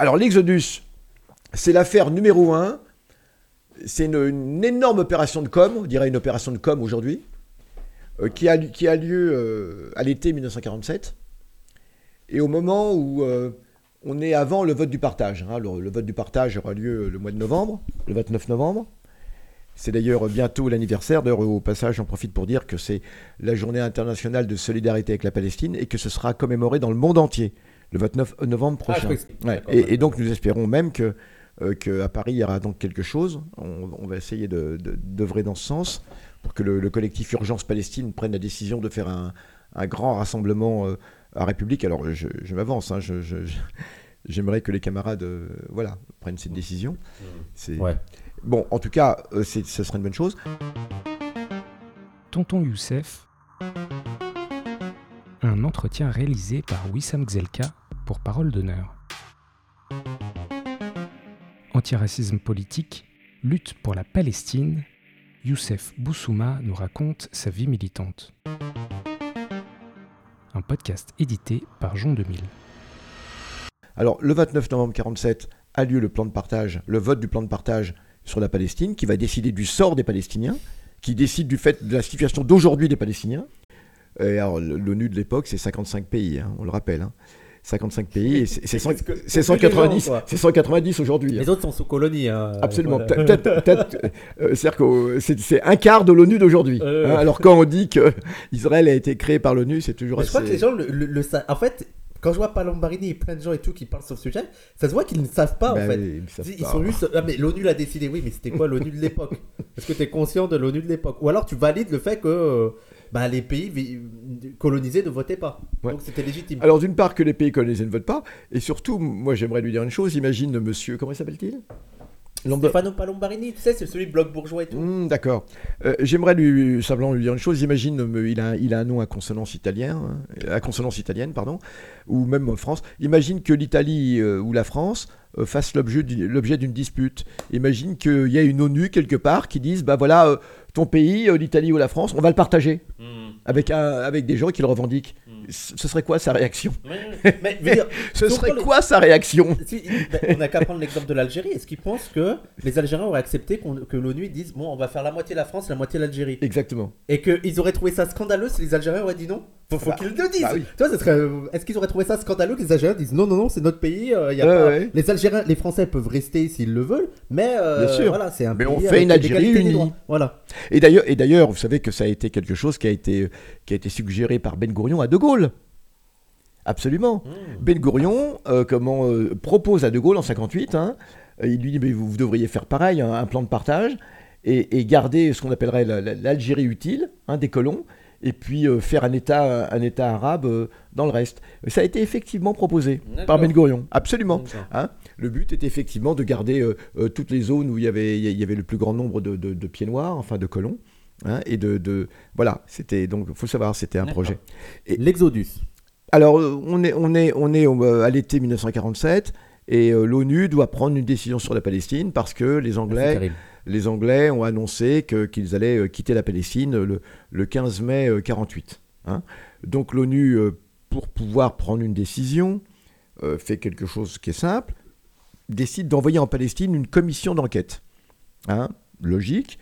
alors l'Exodus, c'est l'affaire numéro un. C'est une, énorme opération de com, on dirait une opération de com aujourd'hui, euh, qui, a, qui a lieu euh, à l'été 1947. Et au moment où euh, on est avant le vote du partage. hein. le, le vote du partage aura lieu le mois de novembre, le 29 novembre. C'est d'ailleurs bientôt l'anniversaire. D'ailleurs, au passage, j'en profite pour dire que c'est la journée internationale de solidarité avec la Palestine et que ce sera commémoré dans le monde entier le 29 novembre Ah, prochain. Ouais. Et, donc, nous espérons même que, euh, que à Paris, il y aura donc quelque chose. On, on va essayer de- de- d'œuvrer dans ce sens pour que le, le collectif Urgence Palestine prenne la décision de faire un, un grand rassemblement euh, à République. Alors, je, je m'avance. hein, je- je- je- J'aimerais que les camarades euh, voilà, prennent cette décision. C'est- Ouais. Bon, en tout cas, euh, c'est- ce serait une bonne chose. Tonton Youssef. Un entretien réalisé par Wissam Gzelka pour Parole d'honneur. Antiracisme politique, lutte pour la Palestine, Youssef Boussouma nous raconte sa vie militante. Un podcast édité par Jean 2000. Alors, le 29 novembre 47 a lieu le plan de partage, le vote du plan de partage sur la Palestine, qui va décider du sort des Palestiniens, qui décide du fait de la situation d'aujourd'hui des Palestiniens. Et alors, l'ONU de l'époque, c'est 55 pays, hein, on le rappelle. hein. 55 pays, et c'est c'est cent- C'est que- c'est c'est plus les 190, gens, quoi. c'est 190 aujourd'hui. hein. Les autres sont sous colonie. hein. Absolument. Voilà. Peut-être, peut-être, euh, c'est-à-dire que c'est un quart de l'ONU d'aujourd'hui. Euh. hein. alors quand on dit que Israël a été créé par l'ONU, c'est toujours Mais je crois que assez- les gens le, le- le savent. En fait, quand je vois Palombarini et plein de gens et tout qui parlent sur le sujet, ça se voit qu'ils ne savent pas Ben en fait. oui, ils savent Ils pas. sont juste. Ah, mais l'ONU l'a décidé, oui, mais c'était quoi l'ONU de l'époque? Est-ce que tu es conscient de l'ONU de l'époque? Ou alors tu valides le fait que euh, bah, les pays colonisés ne votaient pas. Ouais. Donc c'était légitime. Alors d'une part que les pays colonisés ne votent pas, et surtout, moi j'aimerais lui dire une chose, imagine monsieur, comment il s'appelle-t-il? Stefano Palombarini, tu sais, c'est celui de Bloc Bourgeois et tout. Hmm, D'accord. Euh, j'aimerais lui simplement lui dire une chose, imagine, euh, il a, il a un nom à consonance italienne, hein, à consonance italienne, pardon, ou même en France, imagine que l'Italie euh, ou la France euh, fassent l'objet d'une- dispute. Imagine qu'il y a une ONU quelque part qui dise, bah voilà, euh, ton pays, euh, l'Italie ou la France, on va le partager avec, un- avec des gens qui le revendiquent. Ce ce serait quoi sa réaction Mais, mais, je veux dire, Ce serait quoi sa réaction Si, ben, on n'a qu'à prendre l'exemple de l'Algérie. Est-ce qu'ils pensent que les Algériens auraient accepté que l'ONU dise bon, on va faire la moitié la France, la moitié l'Algérie? Exactement. Et qu'ils auraient trouvé ça scandaleux si les Algériens auraient dit non? Faut, faut Bah, qu'ils le disent bah oui. Est-ce qu'ils auraient trouvé ça scandaleux que les Algériens disent non, non, non, c'est notre pays euh, y a Ouais, pas... ouais. Les Algériens, les Français peuvent rester s'ils le veulent, mais euh, Bien sûr. voilà, c'est un Mais pays on fait avec une Algérie des unie. droits. Voilà. Et d'ailleurs, et d'ailleurs, vous savez que ça a été quelque chose qui a été, qui a été suggéré par Ben Gourion à De Gaulle. Absolument. Ben Gourion euh, comment, euh, propose à De Gaulle en 58, hein, euh, il lui dit mais vous, vous devriez faire pareil, un, un plan de partage, et, et garder ce qu'on appellerait la- la- l'Algérie utile, hein, des colons, et puis euh, faire un État, un État arabe euh, dans le reste. Ça a été effectivement proposé par. Ben Gourion, absolument. Hein, le but était effectivement de garder euh, toutes les zones où il y avait, il y avait le plus grand nombre de, de- de pieds noirs, enfin de colons. hein, et de, de- voilà, c'était donc faut savoir, c'était un projet. L'Exodus. Alors on est on est on est à l'été 1947 et l'ONU doit prendre une décision sur la Palestine parce que les C'est Anglais terrible. Les Anglais ont annoncé qu'ils allaient euh, quitter la Palestine euh, le, le 15 mai euh, 48. hein. Donc l'ONU, euh, pour pouvoir prendre une décision, euh, fait quelque chose qui est simple, décide d'envoyer en Palestine une commission d'enquête. Hein, logique.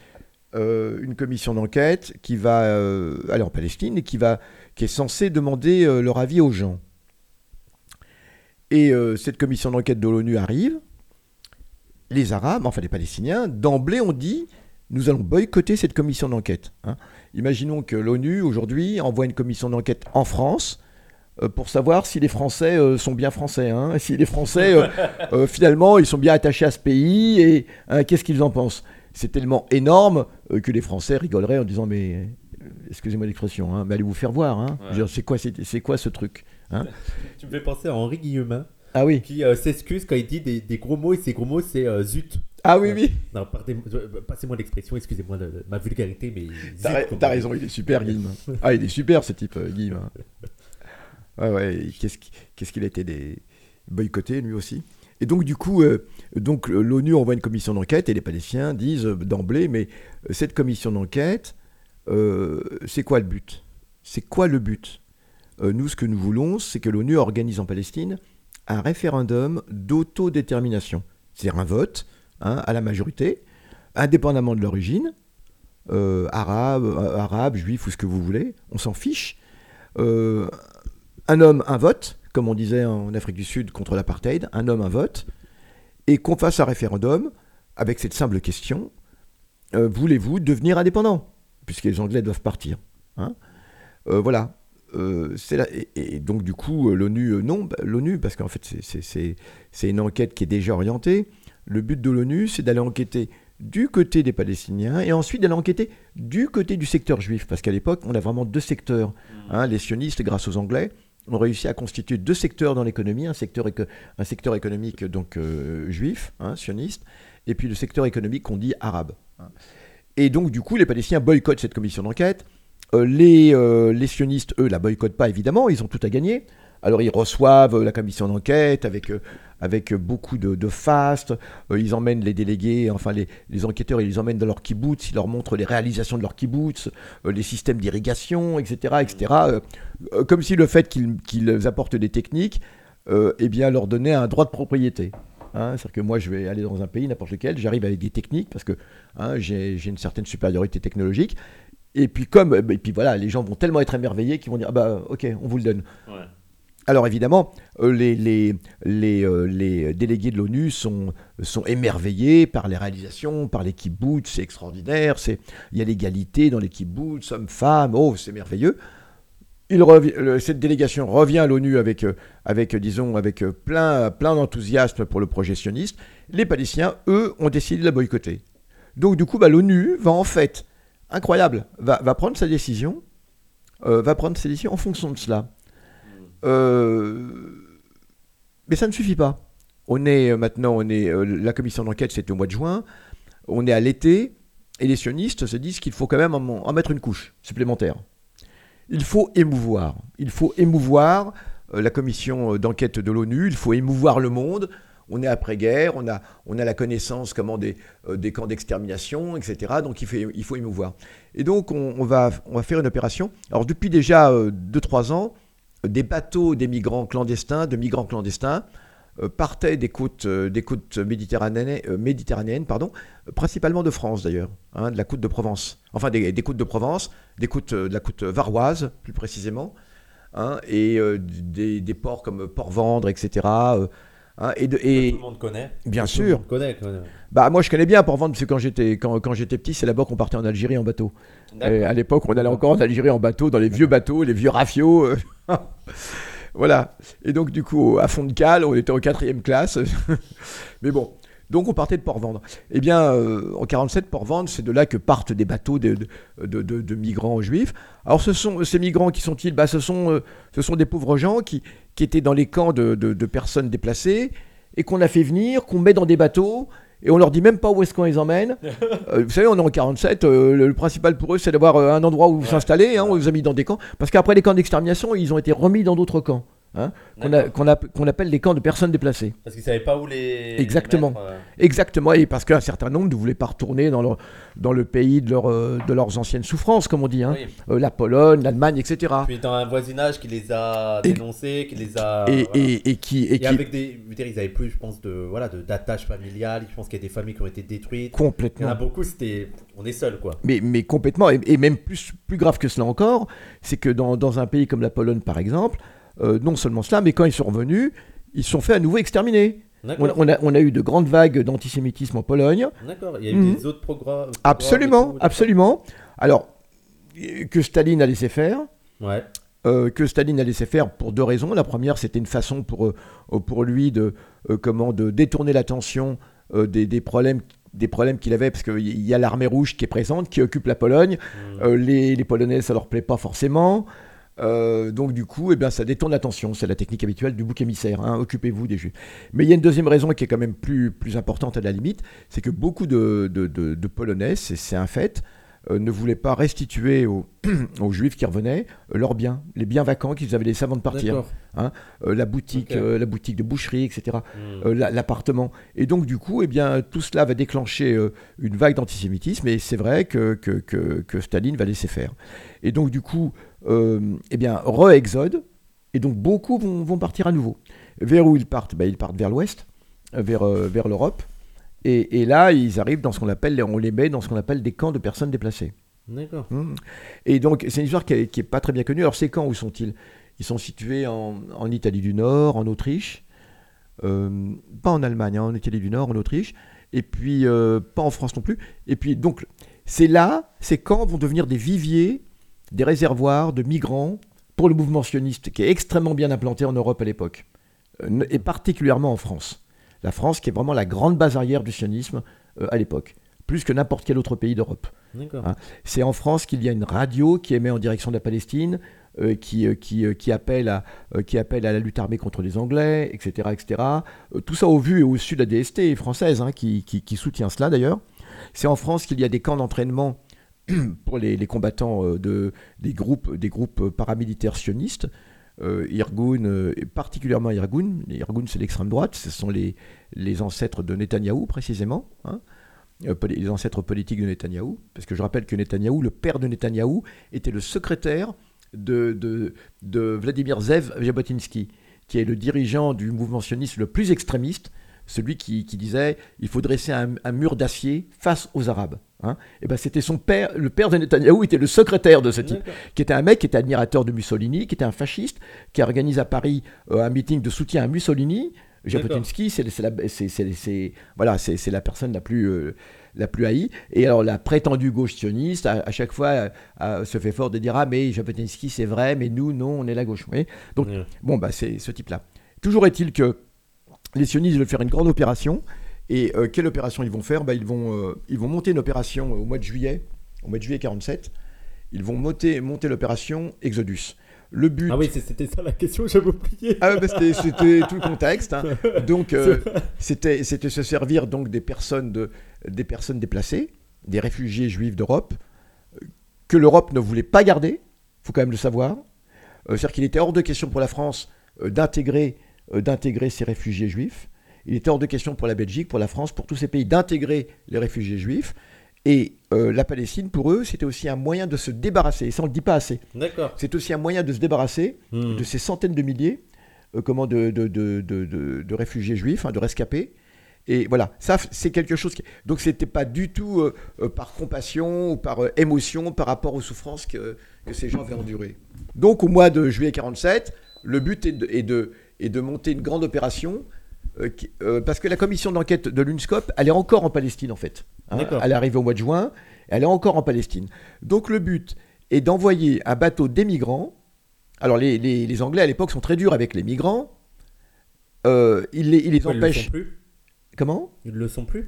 Euh, une commission d'enquête qui va euh, aller en Palestine et qui, va, qui est censée demander euh, leur avis aux gens. Et euh, cette commission d'enquête de l'ONU arrive, les Arabes, enfin les Palestiniens, d'emblée ont dit nous allons boycotter cette commission d'enquête. hein. Imaginons que l'ONU aujourd'hui envoie une commission d'enquête en France euh, pour savoir si les Français euh, sont bien français, hein, si les Français euh, finalement ils sont bien attachés à ce pays et hein, qu'est-ce qu'ils en pensent? C'est tellement énorme que les Français rigoleraient en disant mais excusez-moi l'expression, hein, mais allez vous faire voir. hein. C'est quoi, c'est, quoi ce truc hein? Tu me fais penser à Henri Guillemin Ah oui, qui euh, s'excuse quand il dit des, des gros mots et ces gros mots c'est euh, zut. ah oui, oui. Non, euh, passez-moi l'expression, excusez-moi de ma vulgarité, mais. T'as, zut, t'as raison, il est super, Guillaume. Ah, il est super, ce type, Guillaume. hein. Ouais, ouais, qu'est-ce, qui- qu'est-ce qu'il a été des... boycotté, lui aussi. Et donc, du coup, euh, donc, l'ONU envoie une commission d'enquête et les Palestiniens disent d'emblée, mais cette commission d'enquête, c'est quoi le but? C'est quoi le but? Nous, ce que nous voulons, c'est que l'ONU organise en Palestine un référendum d'autodétermination. C'est-à-dire un vote hein, à la majorité, indépendamment de l'origine, euh, arabe, euh, arabe, juif ou ce que vous voulez, on s'en fiche. Euh, un homme, un vote, comme on disait en Afrique du Sud contre l'apartheid, un homme, un vote, et qu'on fasse un référendum avec cette simple question voulez-vous devenir indépendant? Puisque les Anglais doivent partir. Hein voilà. Et, donc du coup, l'ONU, non, bah, l'ONU, parce qu'en fait c'est une enquête qui est déjà orientée. Le but de l'ONU, c'est d'aller enquêter du côté des Palestiniens et ensuite d'aller enquêter du côté du secteur juif. Parce qu'à l'époque, on a vraiment deux secteurs. Mmh. Hein, les sionistes, grâce aux Anglais, ont réussi à constituer deux secteurs dans l'économie, un secteur, un secteur économique donc euh, juif, hein, sioniste, et puis le secteur économique qu'on dit arabe. Hein. Et donc du coup, les Palestiniens boycottent cette commission d'enquête. Euh, les, euh, les sionistes, eux, la boycottent pas évidemment, ils ont tout à gagner. Alors ils reçoivent la commission d'enquête avec, euh, avec beaucoup de, faste, euh, ils emmènent les délégués, enfin les, les, enquêteurs, ils les emmènent dans leur kibbutz, ils leur montrent les réalisations de leur kibbutz, euh, les systèmes d'irrigation, etc. etc. comme si le fait qu'ils apportent des techniques eh bien, leur donnait un droit de propriété. Hein. C'est-à-dire que moi, je vais aller dans un pays, n'importe lequel, j'arrive avec des techniques parce que hein, j'ai une certaine supériorité technologique. Et puis comme, et puis voilà, les gens vont tellement être émerveillés qu'ils vont dire, ah bah ok, on vous le donne. Ouais. Alors évidemment, euh, les, les, les, euh, les délégués de l'ONU sont, sont émerveillés par les réalisations, par les kibbutz, c'est extraordinaire, il y a l'égalité dans les kibbutz, hommes-femmes, oh c'est merveilleux. Il cette délégation revient à l'ONU avec, euh, avec, disons, avec plein, plein d'enthousiasme pour le projet sioniste. Les Palestiniens, eux, ont décidé de la boycotter. Donc du coup, bah, l'ONU va en fait, incroyable, va, prendre sa décision, va prendre sa décision en fonction de cela. Euh, mais ça ne suffit pas. On est euh, maintenant, on est, euh, la commission d'enquête, c'était au mois de juin. On est à l'été, et les sionistes se disent qu'il faut quand même en, mettre une couche supplémentaire. Il faut émouvoir. Il faut émouvoir la commission d'enquête de l'ONU. Il faut émouvoir le monde. On est après-guerre, on a, on a la connaissance comment des, des camps d'extermination, etc. Donc il, fait, il faut émouvoir. Et donc on, va, on va faire une opération. Alors depuis déjà 2-3 ans, des bateaux des migrants clandestins, de migrants clandestins, euh, partaient des côtes, euh, des côtes méditerranéennes, euh, méditerranéennes pardon, principalement de France d'ailleurs, hein, de la côte de Provence. Enfin, des, côtes de Provence, des côtes, de la côte varoise plus précisément, hein, et des, ports comme Port-Vendre, etc. Hein, et, de, et, tout le monde connaît. Bien sûr. connaît, Bah moi je connais bien Port-Vendre parce que quand j'étais quand, quand j'étais petit c'est là-bas qu'on partait en Algérie en bateau. Et à l'époque on allait encore en Algérie en bateau dans les vieux bateaux, les vieux rafios. voilà. Et donc, du coup, à fond de cale, on était en quatrième classe. Mais bon. Donc on partait de Port-Vendre. Eh bien, euh, en 47, Port-Vendre, c'est de là que partent des bateaux de, de, migrants juifs. Alors ce sont, ces migrants, qui sont-ils? Bah, ce, sont, euh, ce sont des pauvres gens qui, qui étaient dans les camps de, personnes déplacées et qu'on a fait venir, qu'on met dans des bateaux et on leur dit même pas où est-ce qu'on les emmène. Euh, vous savez, on est en 47, euh, le, principal pour eux, c'est d'avoir euh, un endroit où s'installer. Hein, on les a mis dans des camps. Parce qu'après les camps d'extermination, ils ont été remis dans d'autres camps. Hein, qu'on appelle les camps de personnes déplacées. Parce qu'ils ne savaient pas où les. Exactement. Euh. Exactement, et parce qu'un certain nombre ne voulaient pas retourner dans, dans le pays de, leur, euh, de leurs anciennes souffrances, comme on dit. Hein. Euh, la Pologne, l'Allemagne, etc. Puis dans un voisinage qui les a dénoncés, qui les a. Et, et, et qui. Et, qui... avec des. Dire, ils n'avaient plus, je pense, de voilà d'attaches familiales. Je pense qu'il y a des familles qui ont été détruites. Complètement. Il y en a beaucoup, c'était. On est seul, quoi. Mais, mais complètement. Et, même plus, plus grave que cela encore, c'est que dans, dans un pays comme la Pologne, par exemple, euh, non seulement cela, mais quand ils sont revenus, ils sont fait à nouveau exterminer. On, a, eu de grandes vagues d'antisémitisme en Pologne. D'accord, il y a eu mhm. des autres programmes. Absolument, absolument. Alors, que Staline a laissé faire. Ouais. Euh, que Staline a laissé faire pour deux raisons. La première, c'était une façon pour, euh, pour lui de, comment, de détourner l'attention des, problèmes des problèmes qu'il avait, parce qu'il y a l'armée rouge qui est présente, qui occupe la Pologne. Hmm. les, les, Polonais, ça leur plaît pas forcément. Euh, donc du coup, eh bien, ça détourne l'attention. C'est la technique habituelle du bouc émissaire. Hein. Occupez-vous des Juifs. Mais il y a une deuxième raison qui est quand même plus, plus importante à la limite, c'est que beaucoup de, de, de, Polonais, c'est un fait, euh, ne voulaient pas restituer aux, aux Juifs qui revenaient euh, leurs biens, les biens vacants qu'ils avaient laissés avant de partir. Hein. la, boutique, la boutique de boucherie, etc. Hmm. L'appartement. Et donc du coup, eh bien, tout cela va déclencher une vague d'antisémitisme et c'est vrai que, que, que, que Staline va laisser faire. Et donc du coup, eh bien, re-exode, et donc beaucoup vont, partir à nouveau. Vers où ils partent? Ben, Ils partent vers l'ouest, euh, vers, euh, vers l'Europe. Et, et là, ils arrivent dans ce qu'on appelle, on les met dans ce qu'on appelle des camps de personnes déplacées. D'accord. Hmm. Et donc, c'est une histoire qui n'est pas très bien connue. Alors, ces camps, où sont-ils? Ils sont situés en, en Italie du Nord, en Autriche, euh, pas en Allemagne, hein, en Italie du Nord, en Autriche, et puis euh, pas en France non plus. Et puis, donc, c'est là, ces camps vont devenir des viviers, des réservoirs de migrants pour le mouvement sioniste, qui est extrêmement bien implanté en Europe à l'époque, euh, et particulièrement en France. La France, qui est vraiment la grande base arrière du sionisme euh, à l'époque, plus que n'importe quel autre pays d'Europe. Ah. C'est en France qu'il y a une radio qui émet en direction de la Palestine, euh, qui, euh, qui, euh, qui, appelle à, qui appelle à la lutte armée contre les Anglais, etc. etc. Tout ça au vu et au su de la DST française, hein, qui, qui- qui soutient cela d'ailleurs. C'est en France qu'il y a des camps d'entraînement pour les, combattants euh, de, des, groupes, des groupes paramilitaires sionistes. Euh, Irgun, euh, et particulièrement Irgun. Irgun, c'est l'extrême droite, ce sont les, les ancêtres de Netanyahou précisément. hein. Euh, les ancêtres politiques de Netanyahou, parce que je rappelle que Netanyahou, le père de Netanyahou, était le secrétaire de, de, de Vladimir Zev Jabotinsky, qui est le dirigeant du mouvement sioniste le plus extrémiste, celui qui, qui disait il faut dresser un, un mur d'acier face aux Arabes. Hein. Et ben c'était son père, le père de Netanyahou était le secrétaire de ce type, qui était un mec qui était admirateur de Mussolini, qui était un fasciste, qui organise à Paris euh, un meeting de soutien à Mussolini. Jabotinsky, c'est la, voilà, c'est la personne la plus, euh, la plus haïe. Et alors la prétendue gauche sioniste, à, à chaque fois, euh, se fait fort de dire Ah, mais Jabotinsky, c'est vrai, mais nous, non, on est la gauche. Vous voyez? Donc, Ouais. Bon, bah, c'est ce type-là. Toujours est-il que les sionistes veulent faire une grande opération. Et euh, quelle opération ils vont faire? Bah, ils, vont, euh, ils vont monter une opération au mois de juillet, au mois de juillet 47. Ils vont monter, monter l'opération Exodus. Le but. Ah oui, c'était ça la question, j'avais oublié. Ah bah, c'était, tout le contexte. hein. Donc, euh, c'était, se servir donc des personnes, de, des personnes déplacées, des réfugiés juifs d'Europe, euh, que l'Europe ne voulait pas garder, faut quand même le savoir. Euh, c'est-à-dire qu'il était hors de question pour la France euh, d'intégrer, euh, d'intégrer ces réfugiés juifs. Il était hors de question pour la Belgique, pour la France, pour tous ces pays d'intégrer les réfugiés juifs. Et euh, la Palestine, pour eux, c'était aussi un moyen de se débarrasser. Et ça, on ne le dit pas assez. D'accord. C'est aussi un moyen de se débarrasser Hmm. de ces centaines de milliers euh, comment, de, de, de, de, réfugiés juifs, hein, de rescapés. Et voilà, ça c'est quelque chose qui... Donc c'était pas du tout euh, euh, par compassion ou par euh, émotion par rapport aux souffrances que, que ces gens avaient endurées. Donc au mois de juillet 47, le but est de, est est de monter une grande opération euh, qui- euh, parce que la commission d'enquête de l'UNSCOP, elle est encore en Palestine en fait. hein. Elle est arrivée au mois de juin, elle est encore en Palestine. Donc le but est d'envoyer un bateau d'émigrants. Alors les, les- les Anglais à l'époque sont très durs avec les migrants. Euh, ils les, ils les Pourquoi Ils le empêchent. sont plus? Comment? Ils le sont plus?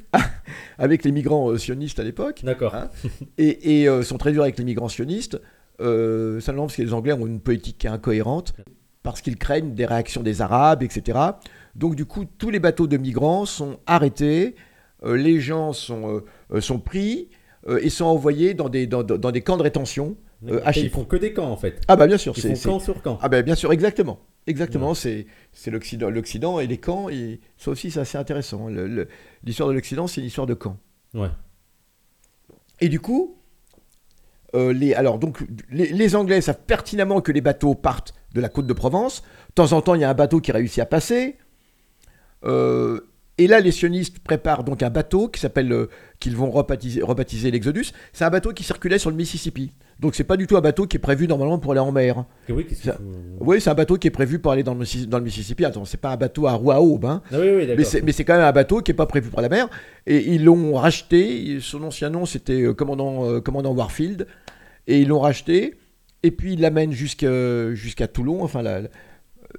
Avec les migrants sionistes à l'époque. D'accord. Hein et, et, sont très durs avec les migrants sionistes, euh, simplement parce que les Anglais ont une politique incohérente, parce qu'ils craignent des réactions des Arabes, etc. Donc du coup, tous les bateaux de migrants sont arrêtés, euh, les gens sont, euh, euh, sont pris euh, et sont envoyés dans des, dans, des camps de rétention à Ils font que des camps en fait. Ah bah bien sûr, c'est... camp sur camp. Ah ben bien sûr, exactement. Exactement, c'est c'est l'Occident, et les camps. Et ça aussi, c'est assez intéressant. L'histoire de l'Occident, c'est une histoire de camps. Ouais. Et du coup, euh, les, alors donc, les, les Anglais savent pertinemment que les bateaux partent de la côte de Provence. De temps en temps, il y a un bateau qui réussit à passer. Euh, et là, les sionistes préparent donc un bateau qui s'appelle, euh, qu'ils vont rebaptiser, rebaptiser l'Exodus. C'est un bateau qui circulait sur le Mississippi. Donc c'est pas du tout un bateau qui est prévu normalement pour aller en mer. Oui, c'est un bateau qui est prévu pour aller dans le, Missi- dans le Mississippi. Attends, c'est pas un bateau à roue à aube, hein. Ah oui, oui, Mais c'est, quand même un bateau qui n'est pas prévu pour la mer. Et ils l'ont racheté. Son ancien nom, c'était commandant, euh, commandant Warfield. Et ils l'ont racheté. Et puis ils l'amènent jusqu'à, Toulon, enfin,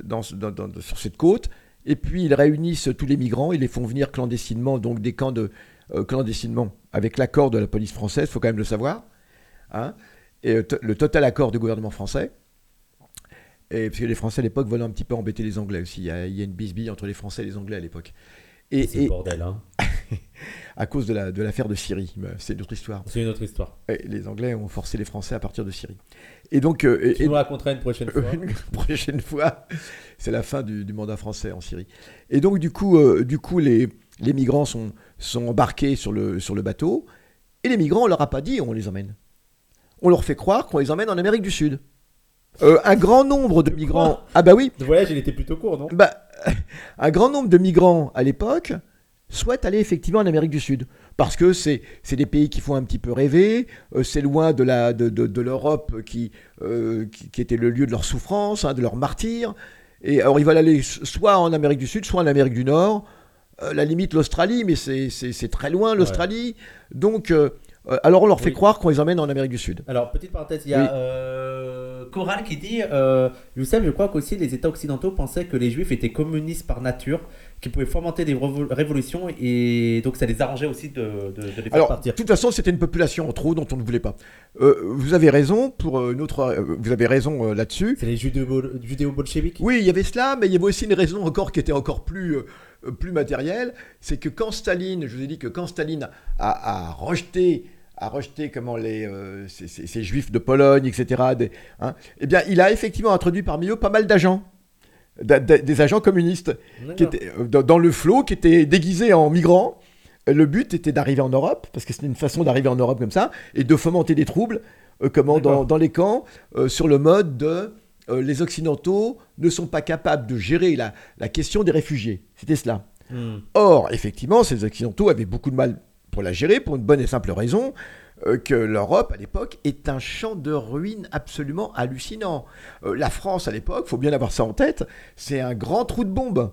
dans, dans- dans- sur cette côte. Et puis ils réunissent tous les migrants. Ils les font venir clandestinement, donc des camps de. euh, clandestinement, avec l'accord de la police française, il faut quand même le savoir. Hein. Et euh, le total accord du gouvernement français. Et parce que les Français à l'époque veulent un petit peu embêter les Anglais aussi. Il y a, il y a une bisbille entre les Français et les Anglais à l'époque. Et, et bordel, hein. à cause de, la, de l'affaire de Syrie, c'est une autre histoire. C'est une autre histoire. Et les Anglais ont forcé les Français à partir de Syrie. Et donc, euh, et- Tu et- nous raconteras une prochaine fois. une prochaine fois, c'est la fin du, du mandat français en Syrie. Et donc, du coup, euh, du coup les, les migrants sont, sont embarqués sur le, sur le bateau. Et les migrants, on leur a pas dit on les emmène. On leur fait croire qu'on les emmène en Amérique du Sud. Euh, un grand nombre de migrants. Ah bah oui. Le voyage, il était plutôt court, non? Bah, un grand nombre de migrants à l'époque souhaitent aller effectivement en Amérique du Sud. Parce que c'est c'est des pays qui font un petit peu rêver, euh, c'est loin de la de, de- de l'Europe qui, euh, qui, qui était le lieu de leur souffrance, hein, de leur martyr. Et alors ils veulent aller soit en Amérique du Sud, soit en Amérique du Nord. Euh, la limite l'Australie, mais c'est- très loin l'Australie. Donc, alors on leur fait Oui. croire qu'on les emmène en Amérique du Sud. Alors, petite parenthèse, il y a Oui. euh, Coral qui dit euh, Youssef, je crois qu'aussi les États occidentaux pensaient que les Juifs étaient communistes par nature, qu'ils pouvaient fomenter des révolutions et donc ça les arrangeait aussi de, de- de les faire Alors, partir. de toute façon, c'était une population en trop dont on ne voulait pas. Euh, vous avez raison pour euh, une autre, euh, vous avez raison là-dessus. C'est les judéo- judéo-bolcheviques Oui, il y avait cela, mais il y avait aussi une raison encore qui était encore plus, plus matérielle, c'est que quand Staline, je vous ai dit que quand Staline a, a rejeté, a rejeté comment les, euh, ces, ces- ces juifs de Pologne, etc., des- hein, eh bien, il a effectivement introduit parmi eux pas mal d'agents, d'a- d'a- des agents communistes qui étaient euh, dans, le flot, qui étaient déguisés en migrants. Euh, Le but était d'arriver en Europe, parce que c'était une façon d'arriver en Europe comme ça, et de fomenter des troubles, euh, comment dans, les camps, euh, sur le mode de euh, les Occidentaux ne sont pas capables de gérer la, la question des réfugiés. C'était cela. Hmm. Or, effectivement, ces Occidentaux avaient beaucoup de mal pour la gérer, pour une bonne et simple raison, euh, que l'Europe, à l'époque, est un champ de ruines absolument hallucinant. Euh, la France, à l'époque, faut bien avoir ça en tête, c'est un grand trou de bombe.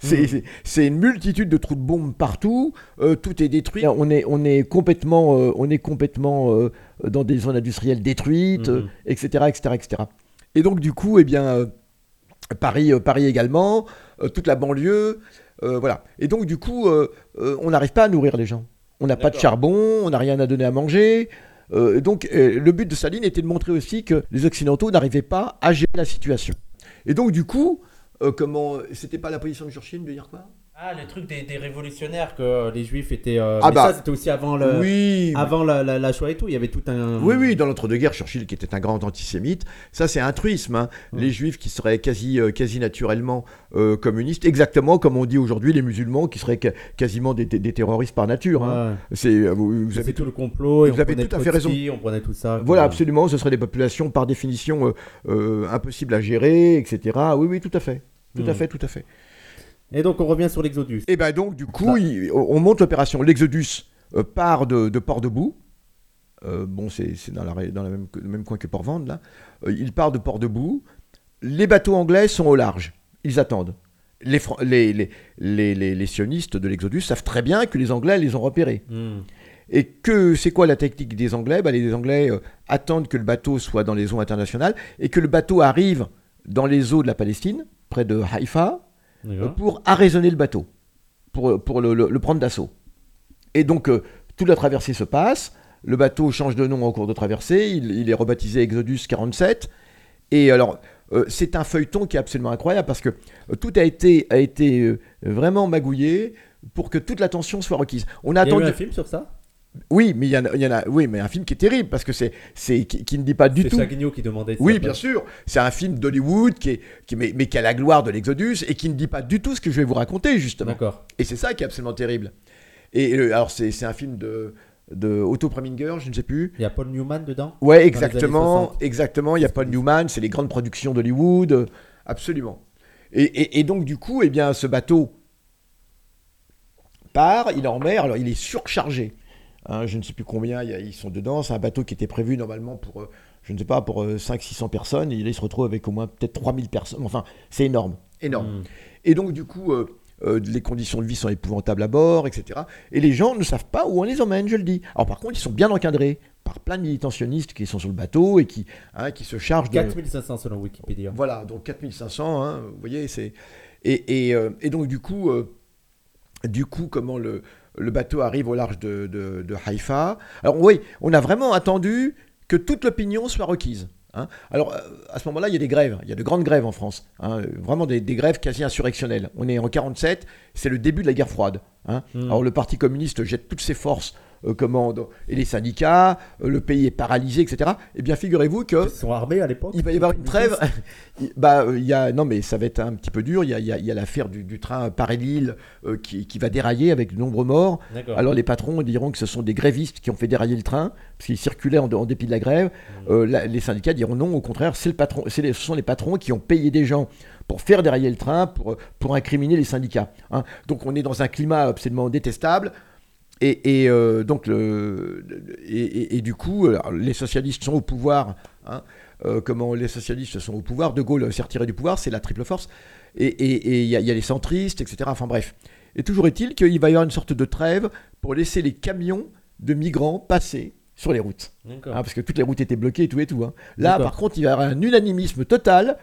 C'est Mhm. une multitude de trous de bombes partout, euh, tout est détruit. On est, on est complètement, on est complètement dans des zones industrielles détruites, etc., etc., etc. Et donc, du coup, eh bien, Paris, Paris également, toute la banlieue, voilà. Et donc, du coup, on n'arrive pas à nourrir les gens. On n'a pas de charbon, on n'a rien à donner à manger. Euh, donc, euh, le but de Staline était de montrer aussi que les Occidentaux n'arrivaient pas à gérer la situation. Et donc, du coup, euh, comment c'était pas la position de Churchill de dire quoi? Ah, le truc des, des révolutionnaires, que les Juifs étaient. euh, Ah mais bah, ça, c'était aussi avant, le, Oui, avant la, la, la Shoah et tout. Il y avait tout un. Oui, oui, dans l'entre-deux-guerres, Churchill, qui était un grand antisémite, ça c'est un truisme. hein. Les juifs qui seraient quasi, euh, quasi naturellement euh, communistes, exactement comme on dit aujourd'hui les musulmans qui seraient ca- quasiment des, des- des terroristes par nature. hein. Ouais. C'est, euh, vous, avez tout le complot. et vous on avez tout à fait Trotsky, On prenait tout ça. Voilà, quoi. absolument, ce seraient des populations par définition euh, euh, impossibles à gérer, etc. Oui, oui, tout à fait. Tout à Mm. fait, tout à fait. Et donc, on revient sur l'Exodus. Et ben donc, du coup, il- on monte l'opération. L'Exodus euh, part de, de Port-de-Bout. Euh, bon, c'est dans, la, ré- dans la même, le même coin que Port-Vendre, là. Euh, il part de Port-de-Bout. Les bateaux anglais sont au large. Ils attendent. Les, sionistes de l'Exodus savent très bien que les Anglais les ont repérés. Hmm. Et que c'est quoi la technique des Anglais? Bah, Les Anglais euh, attendent que le bateau soit dans les eaux internationales et que le bateau arrive dans les eaux de la Palestine, près de Haïfa. Pour arraisonner le bateau, pour, pour le, le- le prendre d'assaut. Et donc, euh, toute la traversée se passe, le bateau change de nom en cours de traversée, il, il est rebaptisé Exodus 47. Et alors, euh, c'est un feuilleton qui est absolument incroyable parce que euh, tout a été, a été euh, vraiment magouillé pour que toute l'attention soit requise. On a Il y a eu attendu. un film sur ça? Oui, mais il y, en a- il y en a. Oui, mais un film qui est terrible parce que c'est, c'est qui, qui ne dit pas du C'est tout. Chaguignot qui demandait. Oui, bien sûr. C'est un film d'Hollywood qui est, qui, mais, mais qui a la gloire de l'Exodus et qui ne dit pas du tout ce que je vais vous raconter justement. D'accord. Et c'est ça qui est absolument terrible. Et euh, alors c'est, c'est un film de, de Otto Preminger, je ne sais plus. Il y a Paul Newman dedans Ouais, exactement, 60. exactement. Il y a Paul Newman, c'est les grandes productions d'Hollywood, euh, absolument. Et, et- et donc du coup, eh bien, ce bateau part, il est en mer, alors il est surchargé. Hein, je ne sais plus combien il y a- ils sont dedans. C'est un bateau qui était prévu normalement pour, euh, je ne sais pas, pour 500-600 personnes. Et là, il se retrouve avec au moins peut-être 3000 personnes. Enfin, c'est énorme, énorme. Hmm. Et donc, du coup, euh, euh, les conditions de vie sont épouvantables à bord, etc. Et les gens ne savent pas où on les emmène, je le dis. Alors, par contre, ils sont bien encadrés par plein de militantionnistes qui sont sur le bateau et qui, hein, qui se chargent de. 4500 selon Wikipédia. Voilà, donc 4500, hein, vous voyez, c'est. Et, et, euh, et donc, du coup, euh, du coup comment le, le bateau arrive au large de, de, de Haïfa. Alors, oui, on a vraiment attendu que toute l'opinion soit requise. hein. Alors, euh, à ce moment-là, il y a des grèves. Il y a de grandes grèves en France. hein, vraiment des, des grèves quasi insurrectionnelles. On est en 47, c'est le début de la guerre froide. hein. Hmm. Alors, le Parti communiste jette toutes ses forces euh, et les syndicats, euh, le pays est paralysé, etc. Eh bien, figurez-vous que Ils sont armés à l'époque il va y avoir une trêve. Il- bah, euh, y a, non, mais ça va être un petit peu dur. Il y a, il y a- y a l'affaire du, du train Paris-Lille euh, qui, qui va dérailler avec de nombreux morts. Alors les patrons diront que ce sont des grévistes qui ont fait dérailler le train parce qu'il circulait en, en dépit de la grève. Mmh. La- les syndicats diront non, au contraire, c'est le patron, les- ce sont les patrons qui ont payé des gens pour faire dérailler le train, pour, pour incriminer les syndicats. hein. Donc on est dans un climat absolument détestable. Et, et, euh, donc le, et, et- et du coup, les socialistes sont au pouvoir. hein. Euh, comment les socialistes sont au pouvoir? De Gaulle s'est retiré du pouvoir, c'est la triple force. Et il y, a- il y a les centristes, etc. Enfin bref. Et toujours est-il qu'il va y avoir une sorte de trêve pour laisser les camions de migrants passer sur les routes. Hein, parce que toutes les routes étaient bloquées et tout et tout. hein. Là, par contre, il va y avoir un unanimisme total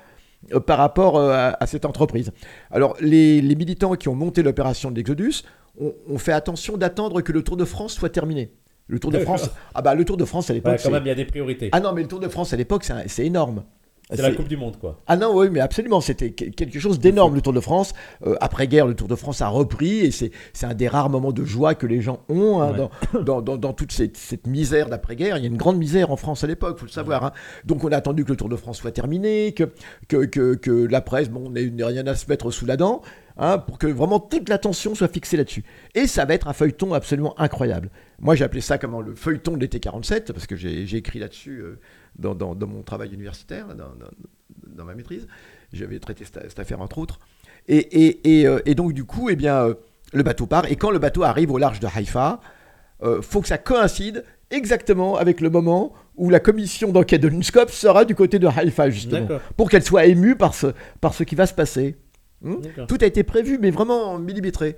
euh, par rapport à, à cette entreprise. Alors, les, les militants qui ont monté l'opération de l'Exodus ont fait attention d'attendre que le Tour de France soit terminé. Le Tour de. France, ah bah le Tour de France à l'époque, Ouais, quand même, il y a des priorités. ah non, mais le Tour de France à l'époque, c'est énorme. C'est la Coupe du Monde, quoi. Ah non, oui, mais absolument, c'était que- quelque chose d'énorme le Tour de France. Euh, Après-guerre, le Tour de France a repris et c'est un des rares moments de joie que les gens ont hein, Ouais. dans, dans, dans- dans toute cette, cette misère d'après-guerre. Il y a une grande misère en France à l'époque, faut le savoir. hein. Donc on a attendu que le Tour de France soit terminé, que, que, que, que la presse bon, n'ait rien à se mettre sous la dent. hein, pour que vraiment toute l'attention soit fixée là-dessus. Et ça va être un feuilleton absolument incroyable. Moi, j'ai appelé ça comment? Le feuilleton de l'été 47, parce que j'ai j'ai écrit là-dessus euh, dans, dans- dans mon travail universitaire, dans, ma maîtrise. J'avais traité cette, cette affaire entre autres. Et, et- et, euh, et donc, du coup, eh bien, euh, le bateau part. Et quand le bateau arrive au large de Haïfa, euh, faut que ça coïncide exactement avec le moment où la commission d'enquête de l'UNSCOP sera du côté de Haïfa, justement. Pour qu'elle soit émue par ce, par ce qui va se passer. Hmm. Tout a été prévu, mais vraiment millimétré.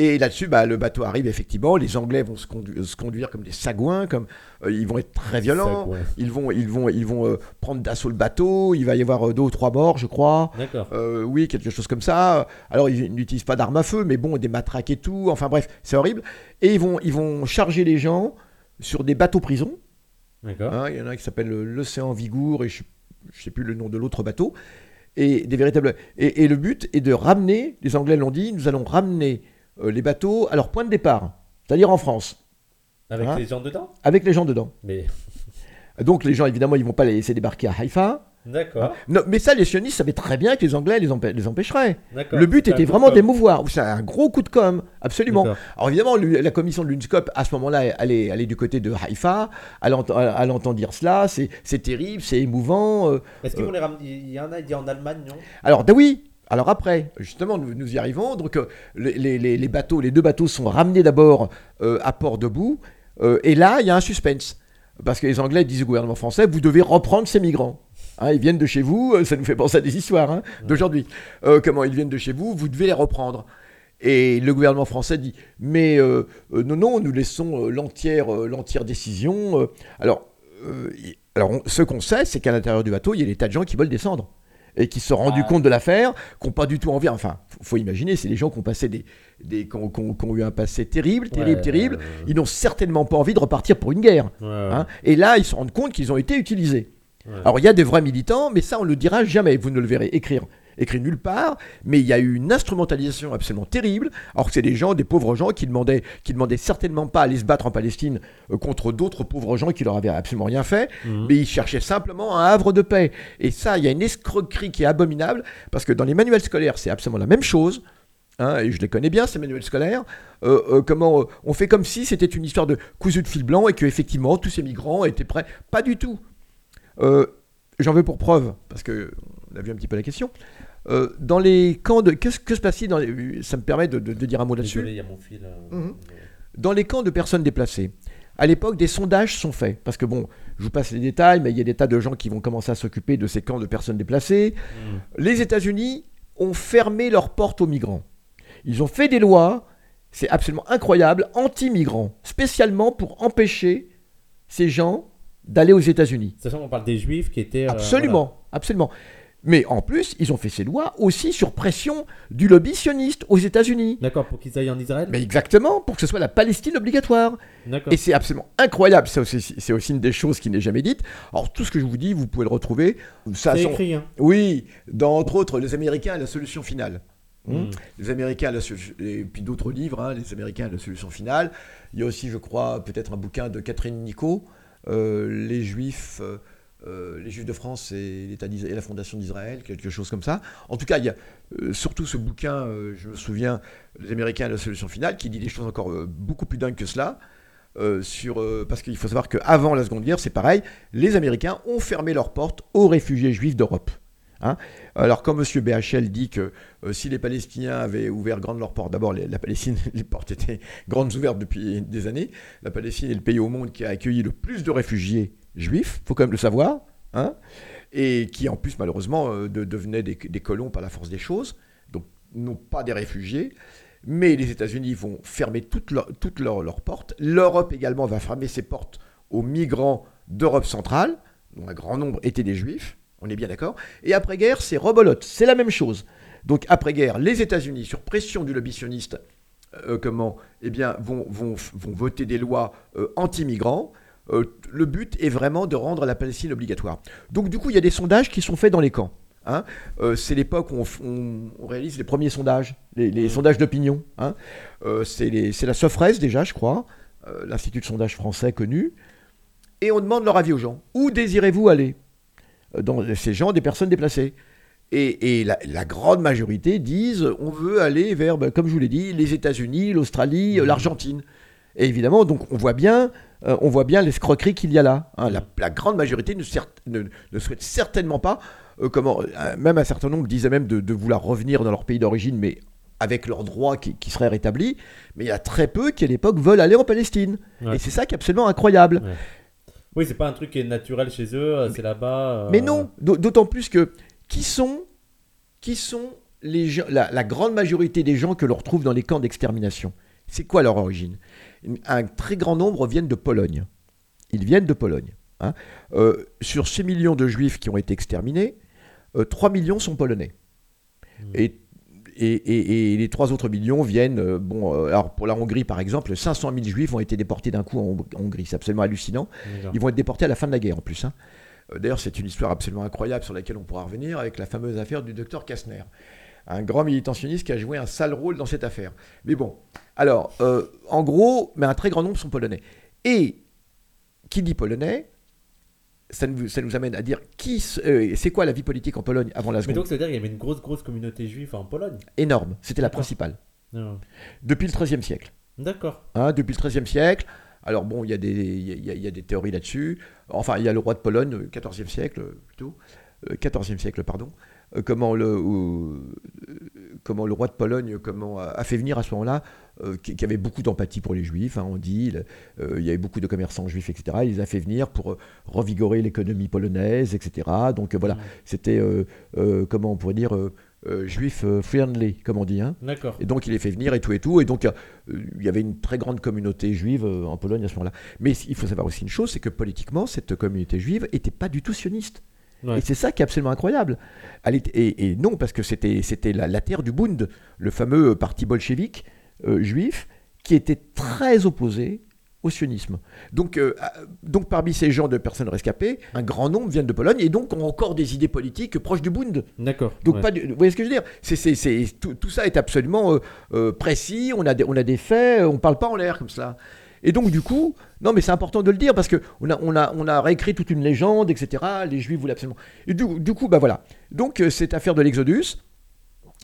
Et là-dessus, bah, le bateau arrive effectivement. Les Anglais vont se, condu- se conduire comme des sagouins, comme euh, ils vont être très violents. Ils vont, ils vont, ils vont euh, prendre d'assaut le bateau. Il va y avoir euh, deux ou trois morts, je crois. D'accord. Euh, oui, quelque chose comme ça. Alors, ils n'utilisent pas d'armes à feu, mais bon, des matraques et tout. Enfin bref, c'est horrible. Et ils vont, ils vont charger les gens sur des bateaux prisons. D'accord. Hein, il y en a un qui s'appelle l'Océan Vigour et je ne sais plus le nom de l'autre bateau. Et, des véritables... et, et le but est de ramener, les Anglais l'ont dit, nous allons ramener les bateaux à leur point de départ, c'est-à-dire en France, Avec hein les gens dedans? Avec les gens dedans. Mais. Donc les gens, évidemment, ils vont pas les laisser débarquer à Haïfa. D'accord. Non, mais ça, les sionistes savaient très bien que les Anglais les, empê- les empêcheraient. Le but était vraiment d'émouvoir. C'est un gros coup de com', absolument. Alors évidemment, la commission de l'UNSCOP, à ce moment-là, elle est, elle est du côté de Haïfa. Elle entend dire cela, c'est terrible, c'est émouvant. euh. Est-ce qu'ils vont les ramener? Il y en a dit en Allemagne, non? Alors oui, alors après, justement, nous, nous y arrivons. Donc euh, les, les- les- les bateaux, les deux bateaux sont ramenés d'abord euh, à port debout. euh, et là, il y a un suspense. Parce que les Anglais disent au gouvernement français, vous devez reprendre ces migrants. Hein, ils viennent de chez vous, euh, ça nous fait penser à des histoires hein, d'aujourd'hui. Euh, comment ils viennent de chez vous, vous devez les reprendre. Et le gouvernement français dit, mais non, non, nous laissons l'entière l'entière décision. alors, alors on- ce qu'on sait, c'est qu'à l'intérieur du bateau, il y a des tas de gens qui veulent descendre et qui se sont rendus Ah. compte de l'affaire, qui n'ont pas du tout envie. Enfin, faut, faut imaginer, c'est des gens qui ont passé des, des qui ont, qui ont- qui ont eu un passé terrible, terrible, Ouais, terrible. euh, Ils n'ont certainement pas envie de repartir pour une guerre. Ouais, hein. Et là, ils se rendent compte qu'ils ont été utilisés. Alors, il y a des vrais militants, mais ça, on ne le dira jamais. Vous ne le verrez écrire, écrit nulle part. Mais il y a eu une instrumentalisation absolument terrible. Alors que c'est des gens, des pauvres gens qui demandaient, qui demandaient certainement pas à aller se battre en Palestine euh, contre d'autres pauvres gens qui leur avaient absolument rien fait. Mhm. Mais ils cherchaient simplement un havre de paix. Et ça, il y a une escroquerie qui est abominable, parce que dans les manuels scolaires, c'est absolument la même chose. hein, et je les connais bien, ces manuels scolaires. Euh, euh, comment euh, on fait comme si c'était une histoire de cousu de fil blanc et que effectivement tous ces migrants étaient prêts. Pas du tout. J'en veux pour preuve, parce que on a vu un petit peu la question. Euh, dans les camps de. Qu'est-ce que se passe-t-il dans les- Ça me permet de, de- de dire un mot là-dessus. Euh, Mhm. Dans les camps de personnes déplacées, à l'époque, des sondages sont faits. Parce que, bon, je vous passe les détails, mais il y a des tas de gens qui vont commencer à s'occuper de ces camps de personnes déplacées. Mhm. Les États-Unis ont fermé leurs portes aux migrants. Ils ont fait des lois, c'est absolument incroyable, anti-migrants, spécialement pour empêcher ces gens d'aller aux États-Unis. Sachant qu'on parle des juifs qui étaient. euh, Absolument, absolument. Mais en plus, ils ont fait ces lois aussi sur pression du lobby sioniste aux États-Unis. D'accord, pour qu'ils aillent en Israël Mais exactement, pour que ce soit la Palestine obligatoire. D'accord. Et c'est absolument incroyable. C'est aussi, c'est aussi une des choses qui n'est jamais dite. Alors, tout ce que je vous dis, vous pouvez le retrouver. Ça, C'est son- écrit, hein. Oui, dans entre autres les Américains et la solution finale. Hein Mm. Les Américains, la et puis d'autres livres, hein, Les Américains, la solution finale. Il y a aussi, je crois, peut-être un bouquin de Catherine Nico, euh, Les Juifs. Euh, les Juifs de France et, la Fondation d'Israël, quelque chose comme ça. En tout cas, il y a euh, surtout ce bouquin, euh, je me souviens, Les Américains et la solution finale, qui dit des choses encore beaucoup plus dingues que cela. parce qu'il faut savoir qu'avant la Seconde Guerre, c'est pareil, les Américains ont fermé leurs portes aux réfugiés juifs d'Europe. Hein Alors, quand M. BHL dit que si les Palestiniens avaient ouvert grandes leurs portes, d'abord, la Palestine, les portes étaient grandes ouvertes depuis des années. La Palestine est le pays au monde qui a accueilli le plus de réfugiés juifs, faut quand même le savoir, hein et qui en plus, malheureusement, euh, de- devenaient des, colons par la force des choses, donc non pas des réfugiés. Mais les États-Unis vont fermer toutes leurs portes. L'Europe également va fermer ses portes aux migrants d'Europe centrale, dont un grand nombre étaient des juifs, on est bien d'accord. Et après-guerre, c'est rebolote, c'est la même chose. Donc après-guerre, les États-Unis, sur pression du lobby sioniste, euh, comment Eh bien, vont voter des lois euh, anti-migrants. Euh, le but est vraiment de rendre la Palestine obligatoire. Donc du coup, il y a des sondages qui sont faits dans les camps. hein. Euh, c'est l'époque où on, f- on- on réalise les premiers sondages, les, les Mhm. sondages d'opinion. hein. Euh, c'est la Sofres déjà, je crois, euh, l'institut de sondage français connu. Et on demande leur avis aux gens. Où désirez-vous aller? Dans ces gens, des personnes déplacées. Et, et la, la grande majorité disent on veut aller vers, ben, comme je vous l'ai dit, les États-Unis, l'Australie, Mhm. l'Argentine. Et évidemment, donc on voit bien, euh, on voit bien l'escroquerie qu'il y a là. hein. La, la grande majorité ne, cer- ne- ne souhaite certainement pas, euh, comment, euh, même un certain nombre disaient même de, de vouloir revenir dans leur pays d'origine, mais avec leurs droits qui, qui seraient rétablis. Mais il y a très peu qui à l'époque veulent aller en Palestine. Ouais. Et c'est ça qui est absolument incroyable. Oui, c'est pas un truc qui est naturel chez eux, c'est là-bas. Mais non, d'au- d'autant plus que qui sont, qui sont les gens, la, la grande majorité des gens que l'on retrouve dans les camps d'extermination? C'est quoi leur origine? Un très grand nombre viennent de Pologne. Ils viennent de Pologne. hein. Euh, sur 6 millions de juifs qui ont été exterminés, euh, 3 millions sont polonais. Hmm. Et, et, et- et les 3 autres millions viennent, euh, bon, euh, alors pour la Hongrie par exemple, 500 000 juifs ont été déportés d'un coup en Hong- en Hongrie. C'est absolument hallucinant. Ils vont être déportés à la fin de la guerre en plus. hein. D'ailleurs, c'est une histoire absolument incroyable sur laquelle on pourra revenir avec la fameuse affaire du docteur Kastner. Un grand militantationniste qui a joué un sale rôle dans cette affaire. Mais bon, alors, euh, en gros, mais un très grand nombre sont polonais. Et qui dit polonais, ça nous, ça nous amène à dire qui, euh, c'est quoi la vie politique en Pologne avant la Mais seconde donc ça veut dire qu'il y avait une grosse, grosse communauté juive en Pologne? Énorme. C'était la principale. Non. Depuis le XIIIe siècle. D'accord. Hein, depuis le XIIIe siècle. Alors bon, il y, a des- il y a- y y des théories là-dessus. Enfin, il y a le roi de Pologne, euh, 14e siècle euh, plutôt, euh, 14e siècle, pardon. Euh, comment, le, euh, comment le roi de Pologne comment, a, a fait venir à ce moment-là, euh, qui, qui avait beaucoup d'empathie pour les juifs, hein, on dit, il, euh, il y avait beaucoup de commerçants juifs, etc. Il les a fait venir pour revigorer l'économie polonaise, etc. Donc voilà, Mm. c'était, comment on pourrait dire, juif friendly, comme on dit. Hein. D'accord. Et donc il les fait venir et tout et tout. Et donc il y avait une très grande communauté juive en Pologne à ce moment-là. Mais il faut savoir aussi une chose, c'est que politiquement, cette communauté juive n'était pas du tout sioniste. Ouais. Et c'est ça qui est absolument incroyable. Et, et non, parce que c'était la, la terre du Bund, le fameux parti bolchevique euh, juif, qui était très opposé au sionisme. Donc, euh, euh, donc parmi ces gens de personnes rescapées, un grand nombre viennent de Pologne et donc ont encore des idées politiques proches du Bund. D'accord. Donc ouais. pas du- vous voyez ce que je veux dire? C'est, tout, tout ça est absolument euh, euh, précis, on a, des, on a des faits, on parle pas en l'air comme ça. Et donc du coup, non mais c'est important de le dire parce que on a, on a, on a réécrit toute une légende, etc. Les Juifs voulaient absolument. Et du, du coup, bah voilà. Donc euh, cette affaire de l'Exodus,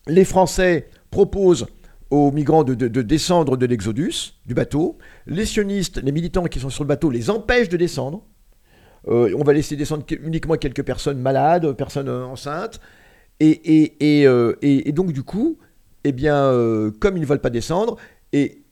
les Français proposent aux migrants de, de- de descendre de l'Exodus, du bateau. Les sionistes, les militants qui sont sur le bateau, les empêchent de descendre. Euh, on va laisser descendre que- uniquement quelques personnes malades, personnes euh, enceintes. Et, et, et, et- donc, du coup, eh bien, comme ils ne veulent pas descendre, et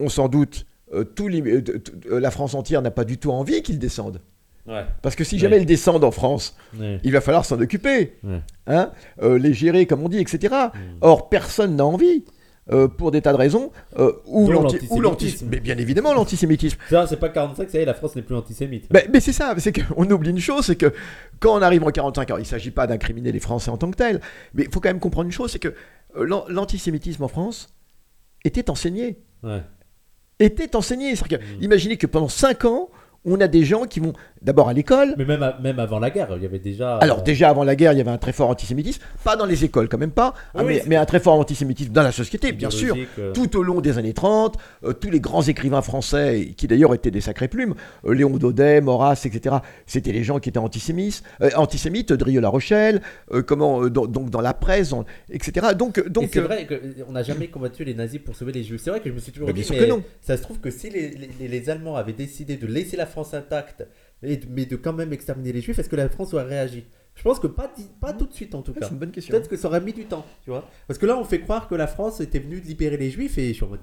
on s'en doute, euh, les- euh, euh, la France entière n'a pas du tout envie qu'ils descendent. Ouais. Parce que si jamais Ouais. ils descendent en France, Ouais. il va falloir s'en occuper, hein, euh, les gérer, comme on dit, etc. Mm. Or, personne n'a envie. euh, pour des tas de raisons, euh, ou l'antisémitisme. Mais bien évidemment, l'antisémitisme. Ça, c'est pas 45, ça y est, la France n'est plus antisémite. Mais, mais c'est ça, c'est qu'on oublie une chose, c'est que quand on arrive en 45 ans, il ne s'agit pas d'incriminer les Français en tant que tels, mais il faut quand même comprendre une chose, c'est que l'an- l'antisémitisme en France était enseigné. Ouais. Était enseigné. C'est-à-dire que, Mm. imaginez que pendant 5 ans, on a des gens qui vont d'abord à l'école. Mais même, à- même avant la guerre, il y avait déjà. Alors déjà avant la guerre, il y avait un très fort antisémitisme, pas dans les écoles quand même pas, Oui, hein, mais, un très fort antisémitisme dans la société, bien sûr. euh, Tout au long des années 30, euh, tous les grands écrivains français, qui d'ailleurs étaient des sacrées plumes, euh, Léon Daudet, Maurras, etc., c'était les gens qui étaient antisémites, antisémites Drieux-La Rochelle, euh, comment, dans- donc dans la presse, etc. Donc, donc c'est vrai qu'on n'a jamais combattu les nazis pour sauver les juifs. C'est vrai que je me suis toujours dit, mais que non. ça se trouve que si les, les- les Allemands avaient décidé de laisser la France intacte, et mais de quand même exterminer les juifs, est-ce que la France aurait réagi? Je pense que pas, pas tout de suite en tout c'est cas. une bonne question. Peut-être que ça aurait mis du temps, tu vois. Parce que là, on fait croire que la France était venue de libérer les juifs et je suis en mode.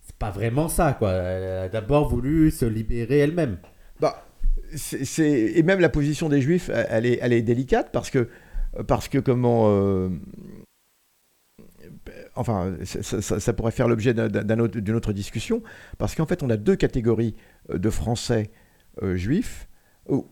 C'est pas vraiment ça, quoi. Elle a d'abord voulu se libérer elle-même. Bah, c'est, c'est- et même la position des Juifs, elle est, elle est délicate parce que, parce que comment, euh, enfin, ça, ça- ça pourrait faire l'objet d'un- d'un autre- d'une autre discussion parce qu'en fait, on a deux catégories de Français euh, juifs. non,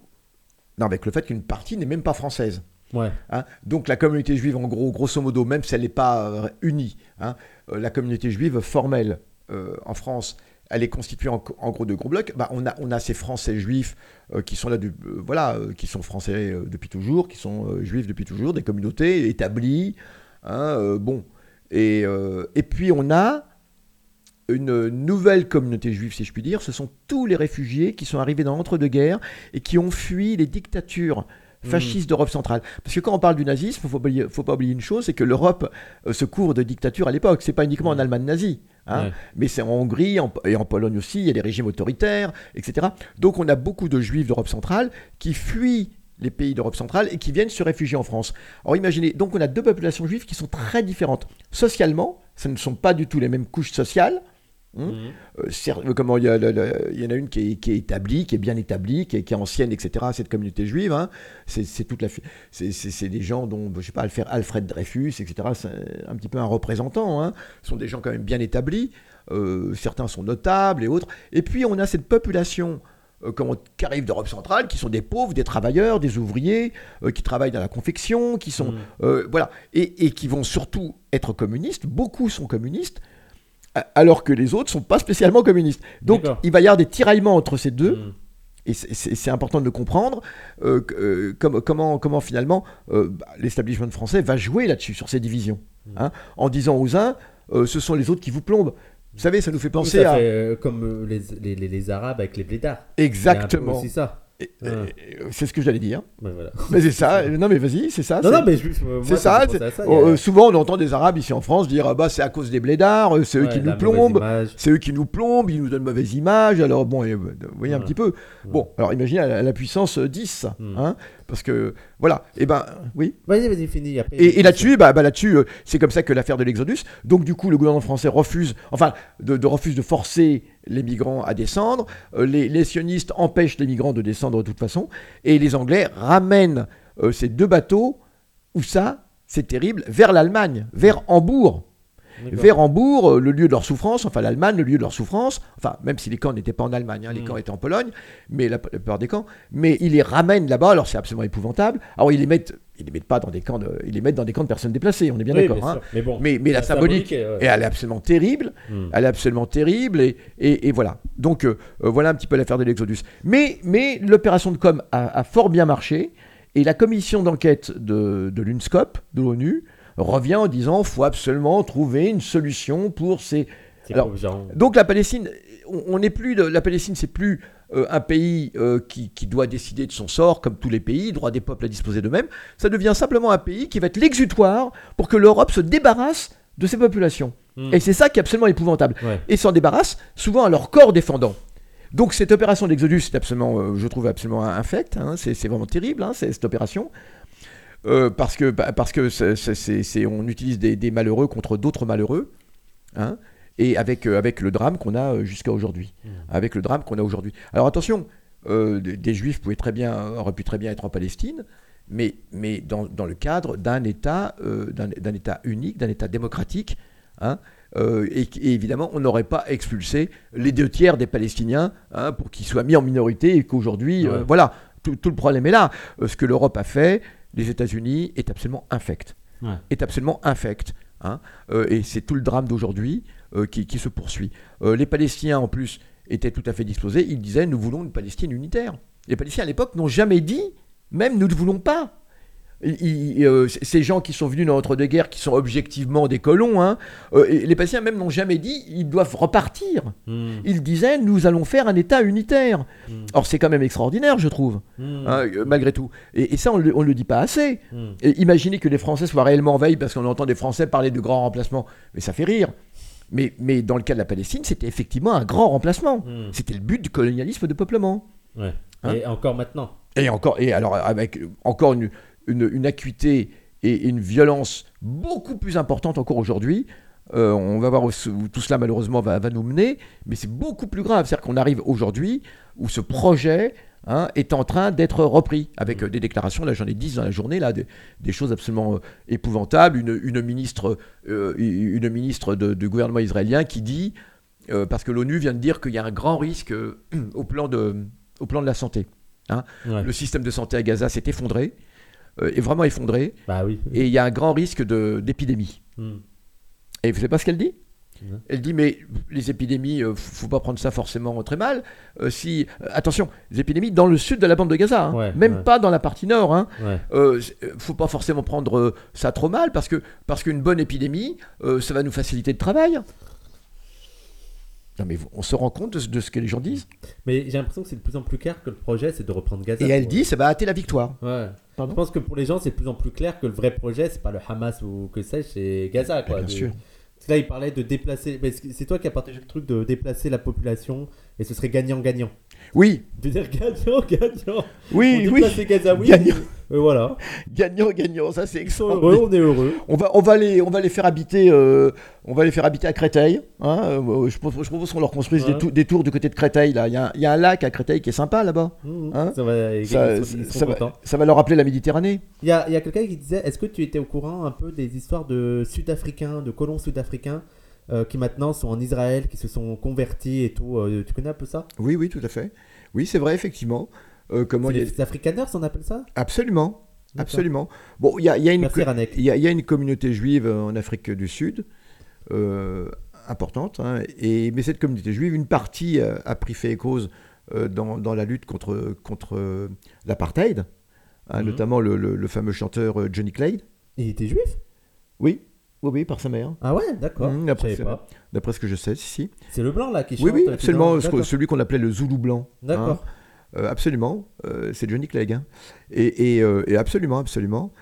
avec le fait qu'une partie n'est même pas française. Ouais. hein. Donc la communauté juive, en gros, grosso modo, même si elle n'est pas euh, unie, hein, euh, la communauté juive formelle euh, en France, elle est constituée en, en gros de gros blocs. Bah, on, a, on a ces Français juifs euh, qui sont là, du- euh, voilà, euh, qui sont français euh, depuis toujours, qui sont euh, juifs depuis toujours, des communautés établies. hein, euh, bon, et, euh, et puis on a une nouvelle communauté juive, si je puis dire. Ce sont tous les réfugiés qui sont arrivés dans l'entre-deux-guerres et qui ont fui les dictatures fascistes d'Europe centrale. Parce que quand on parle du nazisme, il ne faut, pas oublier- faut pas oublier une chose, c'est que l'Europe euh, se couvre de dictatures à l'époque. C'est pas uniquement en Allemagne nazie. hein. Ouais. Mais c'est en Hongrie en- et en Pologne aussi, il y a des régimes autoritaires, etc. Donc on a beaucoup de juifs d'Europe centrale qui fuient les pays d'Europe centrale et qui viennent se réfugier en France. Alors imaginez, donc on a deux populations juives qui sont très différentes. Socialement, ce ne sont pas du tout les mêmes couches sociales. Hum. Euh, comment il y, a le- le- il y en a une qui est, qui est établie, qui est bien établie, qui est, qui est ancienne, etc. Cette communauté juive, hein. c'est toute la, c'est- des gens dont, je sais pas, Alfred, Alfred Dreyfus, etc. C'est un petit peu un représentant. Hein. Ce sont des gens quand même bien établis. Euh, certains sont notables et autres. Et puis on a cette population. euh, comment- qui arrive d'Europe centrale, qui sont des pauvres, des travailleurs, des ouvriers, euh, qui travaillent dans la confection, qui sont Mhm. voilà, et, et qui vont surtout être communistes. Beaucoup sont communistes, alors que les autres sont pas spécialement communistes. Donc il va y avoir des tiraillements entre ces deux, Mhm. et c'est- important de le comprendre. euh, euh, comme- comment, comment finalement euh, bah, l'establishment français va jouer là-dessus, sur ces divisions, Mm. hein, en disant aux uns, euh, ce sont les autres qui vous plombent. Vous savez, ça nous fait Oui, penser ça à fait, comme les, les, les- les Arabes avec les blédards. exactement. C'est ça. Et- c'est ce que j'allais dire. Ouais, voilà. Mais c'est ça. non, mais vas-y, c'est ça. Non, c'est- non, mais je, moi, C'est ça a- euh, souvent, on entend des Arabes ici en France dire ah bah c'est à cause des blédards, euh, c'est eux ouais, qui nous plombent, c'est eux qui nous plombent, ils nous donnent mauvaise image. Alors bon, euh, vous voyez un Ouais. petit peu. Bon, alors imaginez la, la puissance euh, 10, Mm. hein, parce que voilà. Et ben oui. Vas-y, vas-y, finis. Après, Et, et là-dessus, bah, bah, là-dessus, euh, c'est comme ça que l'affaire de l'Exodus. Donc du coup, le gouvernement français refuse, enfin, de, de- refuse de forcer les migrants à descendre. Euh, les, les sionistes empêchent les migrants de descendre de toute façon, et les Anglais ramènent euh, ces deux bateaux. Où ça C'est terrible. Vers l'Allemagne, vers Hambourg. Vers Hambourg, euh, le lieu de leur souffrance, enfin l'Allemagne, le lieu de leur souffrance, enfin même si les camps n'étaient pas en Allemagne, hein, les Mm. camps étaient en Pologne, mais la, la plupart des camps, mais ils les ramènent là-bas, alors c'est absolument épouvantable. Alors ils les mettent, ils les mettent pas dans des camps, de, ils les mettent dans des camps de personnes déplacées, on est bien Oui, d'accord. hein. Mais bon. Mais, mais la, symbolique, est, ouais. et elle est absolument terrible, Hmm. elle est absolument terrible, et, et, et voilà. Donc euh, euh, voilà un petit peu l'affaire de l'Exodus. Mais, mais l'opération de com a, a fort bien marché, et la commission d'enquête de, de l'UNSCOP, de l'ONU, revient en disant faut absolument trouver une solution pour ces. Alors. Donc la Palestine, on n'est plus de, la Palestine, c'est plus euh, un pays euh, qui, qui doit décider de son sort, comme tous les pays, droit des peuples à disposer d'eux-mêmes. Ça devient simplement un pays qui va être l'exutoire pour que l'Europe se débarrasse de ses populations. Hmm. Et c'est ça qui est absolument épouvantable. Ouais. Et s'en débarrasse souvent à leur corps défendant. Donc cette opération d'Exodus, c'est absolument, euh, je trouve absolument infecte. hein. c'est vraiment terrible, hein, cette opération. Euh, parce que, bah, parce que c'est- c'est- c'est- c'est- on utilise des, des malheureux contre d'autres malheureux. hein, et avec, euh, avec le drame qu'on a euh, jusqu'à aujourd'hui. Mm. Avec le drame qu'on a aujourd'hui. Alors attention, euh, des, juifs pouvaient très bien, auraient pu très bien être en Palestine, mais, mais dans, dans le cadre d'un État, euh, d'un d'un État unique, d'un État démocratique. hein, euh, et, et évidemment, on n'aurait pas expulsé les deux tiers des Palestiniens hein, pour qu'ils soient mis en minorité et qu'aujourd'hui, euh, voilà, tout, tout le problème est là. Euh, ce que l'Europe a fait, les États-Unis, est absolument infect. Ouais. Est absolument infect. hein. Euh, et c'est tout le drame d'aujourd'hui euh, qui, qui se poursuit. Euh, les Palestiniens, en plus, était tout à fait disposé. Il disait nous voulons une Palestine unitaire. Les Palestiniens à l'époque n'ont jamais dit, même nous ne voulons pas. Il- il- euh, ces gens qui sont venus dans l'entre-deux-guerres, qui sont objectivement des colons, hein, euh, les Palestiniens même n'ont jamais dit ils doivent repartir. Hmm. Ils disaient nous allons faire un État unitaire. Mm. Or c'est quand même extraordinaire, je trouve, Hmm. hein, euh, malgré tout. Et, et ça, on ne le dit pas assez. Hmm. Et imaginez que les Français soient réellement en veille parce qu'on entend des Français parler de grand remplacement. Mais ça fait rire. Mais, mais dans le cas de la Palestine, c'était effectivement un grand remplacement. Hmm. C'était le but du colonialisme de peuplement. Ouais. Hein Et encore maintenant. Et encore, et alors avec encore une, une, une acuité et une violence beaucoup plus importante encore aujourd'hui. Euh, on va voir où, tout cela malheureusement va, va nous mener, mais c'est beaucoup plus grave. C'est-à-dire qu'on arrive aujourd'hui où ce projet hein, est en train d'être repris avec euh, des déclarations. Là, j'en ai 10 dans la journée, là, des, des choses absolument euh, épouvantables. Une, une ministre, euh, une ministre du gouvernement israélien qui dit, euh, parce que l'ONU vient de dire qu'il y a un grand risque au, plan de, au plan de la santé. Ouais. Le système de santé à Gaza s'est effondré, est vraiment effondré, Bah oui. et il y a un grand risque de- d'épidémie. Hmm. Et vous savez pas ce qu'elle dit? Elle dit mais les épidémies, euh, faut pas prendre ça forcément très mal. Euh, si euh, attention, les épidémies dans le sud de la bande de Gaza, hein. Ouais, même ouais. pas dans la partie nord. Hein. Ouais. Euh, euh, faut pas forcément prendre euh, ça trop mal parce que parce qu'une bonne épidémie, euh, ça va nous faciliter le travail. Non mais on se rend compte de, ce- de ce que les gens disent. Mais j'ai l'impression que c'est de plus en plus clair que le projet, c'est de reprendre Gaza. Et elle dit ça va hâter la victoire. Ouais. Pardon Je pense que pour les gens, c'est de plus en plus clair que le vrai projet, c'est pas le Hamas ou que sais-je, c'est Gaza. Quoi. Bien De- sûr. Parce que là, il parlait de déplacer. c'est toi qui as partagé le truc de déplacer la population et ce serait gagnant-gagnant. Oui, De dire gagnant-gagnant. oui, on oui. Gazaouis. Gagnant. et voilà. Gagnant, gagnant, ça c'est heureux, on est heureux. On va, on va les, on va les faire habiter, euh, on va les faire habiter à Créteil. hein, euh, je, propose, qu'on leur construise Ouais. des, tou- des tours du côté de Créteil. Là, il y a, il y a un lac à Créteil qui est sympa là-bas. Mmh, Hein ça va, Ça, ça ça leur rappeler la Méditerranée. Il y a, il y a quelqu'un qui disait Est-ce que tu étais au courant un peu des histoires de Sud-Africains, de colons sud-africains euh, qui maintenant sont en Israël, qui se sont convertis et tout euh, Tu connais un peu ça? Oui, oui, tout à fait. Oui, c'est vrai, effectivement. Euh, comment les- les Afrikaners, on appelle ça? Absolument, absolument. Bon, il y a, il y a une, Merci co- Ranek. il y a, il y a une communauté juive en Afrique du Sud importante, hein, et mais cette communauté juive, une partie a pris fait et cause dans, dans la lutte contre contre l'apartheid, hein, Mhm. notamment le, le- le fameux chanteur Johnny Clegg. Il était juif? Oui, oui, oui, par sa mère. Ah ouais, d'accord. Mmh, pas. D'après ce que je sais, si. si. C'est le blanc là qui chante. Oui, oui, absolument. celui qu'on appelait le Zoulou blanc. hein. D'accord. Euh, absolument, euh, c'est Johnny Clegg. hein. Et, et, euh, et absolument, absolument.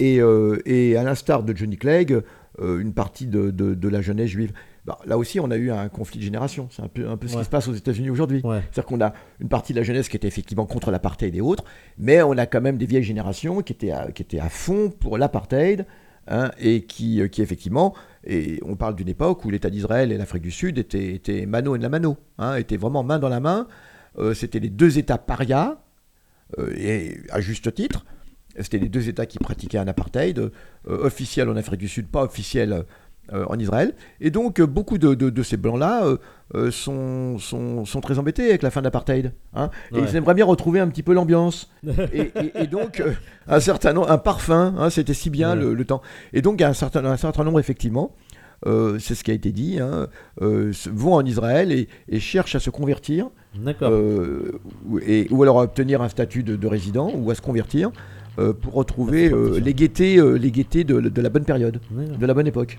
Et, et à l'instar de Johnny Clegg, une partie de, de- de la jeunesse juive. Bah, là aussi, on a eu un conflit de génération. C'est un peu, un peu ce Ouais. qui se passe aux États-Unis aujourd'hui. Ouais. C'est-à-dire qu'on a une partie de la jeunesse qui était effectivement contre l'apartheid et autres, mais on a quand même des vieilles générations qui étaient à, qui étaient à fond pour l'apartheid. Hein, et qui, euh, qui effectivement, et on parle d'une époque où l'État d'Israël et l'Afrique du Sud étaient, mano et la mano, hein, étaient vraiment main dans la main. Euh, c'était les deux États parias, euh, et à juste titre. C'était les deux États qui pratiquaient un apartheid, officiel en Afrique du Sud, pas officiel euh, en Israël. Et donc, euh, beaucoup de, de- de ces Blancs-là euh, sont, sont, sont très embêtés avec la fin de l'apartheid. hein. Et ils aimeraient bien retrouver un petit peu l'ambiance. et, et- et donc, un certain nombre, un parfum, hein, c'était si bien Ouais. le, le temps. Et donc, un certain, un certain nombre, effectivement, c'est ce qui a été dit, hein, vont en Israël et, et cherchent à se convertir et, ou alors à obtenir un statut de, de résident ou à se convertir pour retrouver Ah, les gaietés, les gaietés de, la bonne période, de la bonne époque.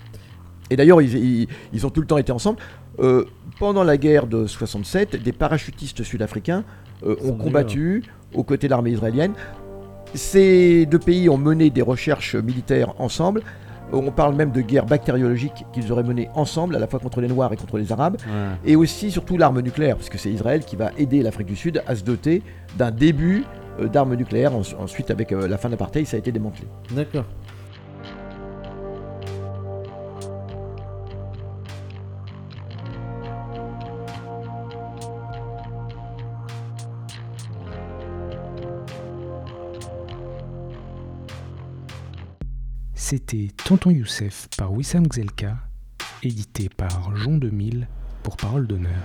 Et d'ailleurs, ils, ils- ils ont tout le temps été ensemble. Euh, pendant la guerre de 67, des parachutistes sud-africains euh, ont combattu aux côtés de l'armée israélienne. Ces deux pays ont mené des recherches militaires ensemble. Euh, On parle même de guerre bactériologique qu'ils auraient menées ensemble, à la fois contre les Noirs et contre les Arabes Ouais. et aussi surtout l'arme nucléaire, puisque c'est Israël qui va aider l'Afrique du Sud à se doter d'un début d'armes nucléaires. En- Ensuite, avec la fin de l'apartheid, ça a été démantelé. D'accord. C'était Tonton Youssef par Wissam Gzelka, édité par Jean 2000 pour Parole d'honneur.